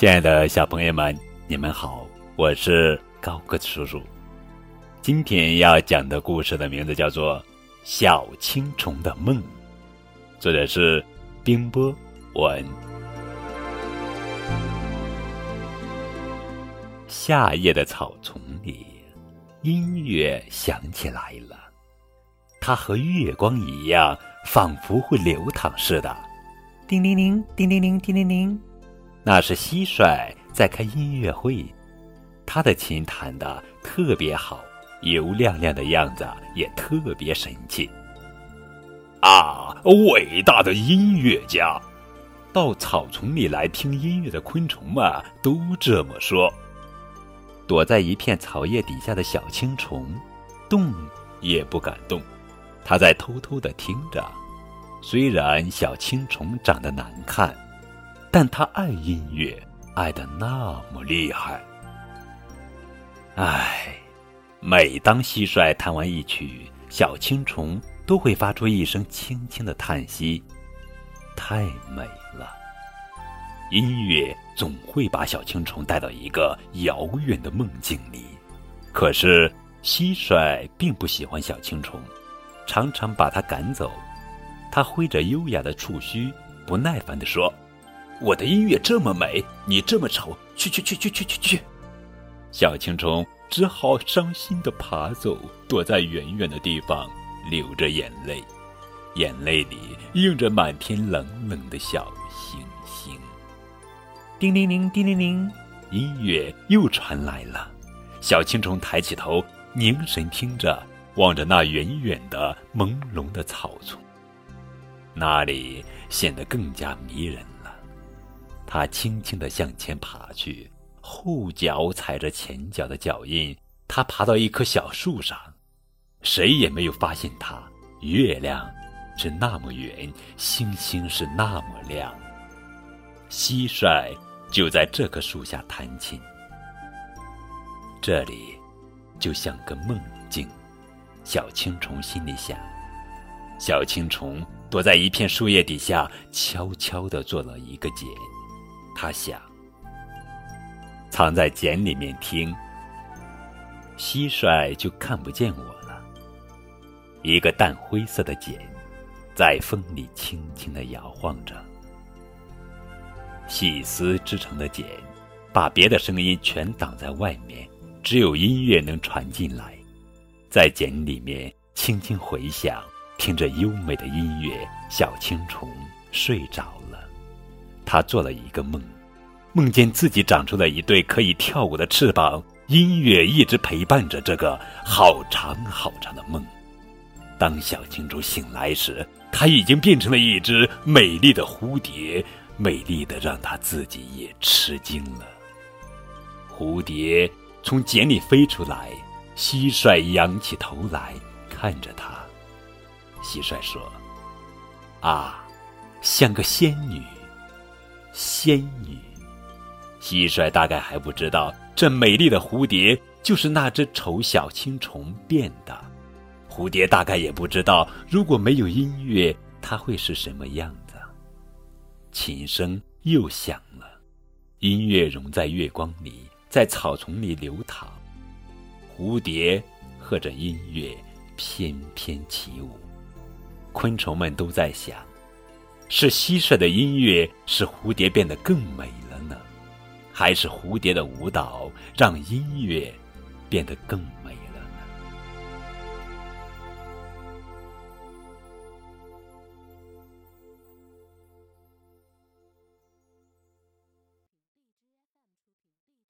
亲爱的小朋友们，你们好，我是高个子叔叔。今天要讲的故事的名字叫做《小青虫的梦》，作者是冰波文。夏夜的草丛里，音乐响起来了，它和月光一样，仿佛会流淌似的。叮铃铃，叮铃铃，叮铃铃。那是蟋蟀在开音乐会，他的琴弹得特别好，油亮亮的样子也特别神气。啊，伟大的音乐家！到草丛里来听音乐的昆虫们都这么说。躲在一片草叶底下的小青虫，动也不敢动，它在偷偷地听着。虽然小青虫长得难看。但他爱音乐，爱得那么厉害。唉，每当蟋蟀弹完一曲，小青虫都会发出一声轻轻的叹息，太美了。音乐总会把小青虫带到一个遥远的梦境里。可是蟋蟀并不喜欢小青虫，常常把它赶走。它挥着优雅的触须，不耐烦地说。我的音乐这么美，你这么丑，去去去去去去去！小青虫只好伤心地爬走，躲在远远的地方，流着眼泪，眼泪里映着满天冷冷的小星星。叮铃铃，叮铃铃，音乐又传来了。小青虫抬起头，凝神听着，望着那远远的朦胧的草丛，那里显得更加迷人。他轻轻地向前爬去，后脚踩着前脚的脚印，他爬到一棵小树上，谁也没有发现他。月亮是那么圆，星星是那么亮。蟋蟀就在这棵树下弹琴，这里就像个梦境。小青虫心里想。小青虫躲在一片树叶底下，悄悄地做了一个茧。他想，藏在茧里面听，蟋蟀就看不见我了。一个淡灰色的茧，在风里轻轻的摇晃着。细丝织成的茧，把别的声音全挡在外面，只有音乐能传进来，在茧里面轻轻回响，听着优美的音乐，小青虫睡着了。他做了一个梦，梦见自己长出了一对可以跳舞的翅膀，音乐一直陪伴着这个好长好长的梦。当小青竹醒来时，它已经变成了一只美丽的蝴蝶，美丽的让它自己也吃惊了。蝴蝶从茧里飞出来，蟋蟀仰起头来看着它。蟋蟀说：“啊，像个仙女。”仙女，蟋蟀大概还不知道，这美丽的蝴蝶就是那只丑小青虫变的。蝴蝶大概也不知道，如果没有音乐，它会是什么样子。琴声又响了，音乐融在月光里，在草丛里流淌。蝴蝶和着音乐翩翩起舞，昆虫们都在想。是蟋蟀的音乐使蝴蝶变得更美了呢，还是蝴蝶的舞蹈让音乐变得更美？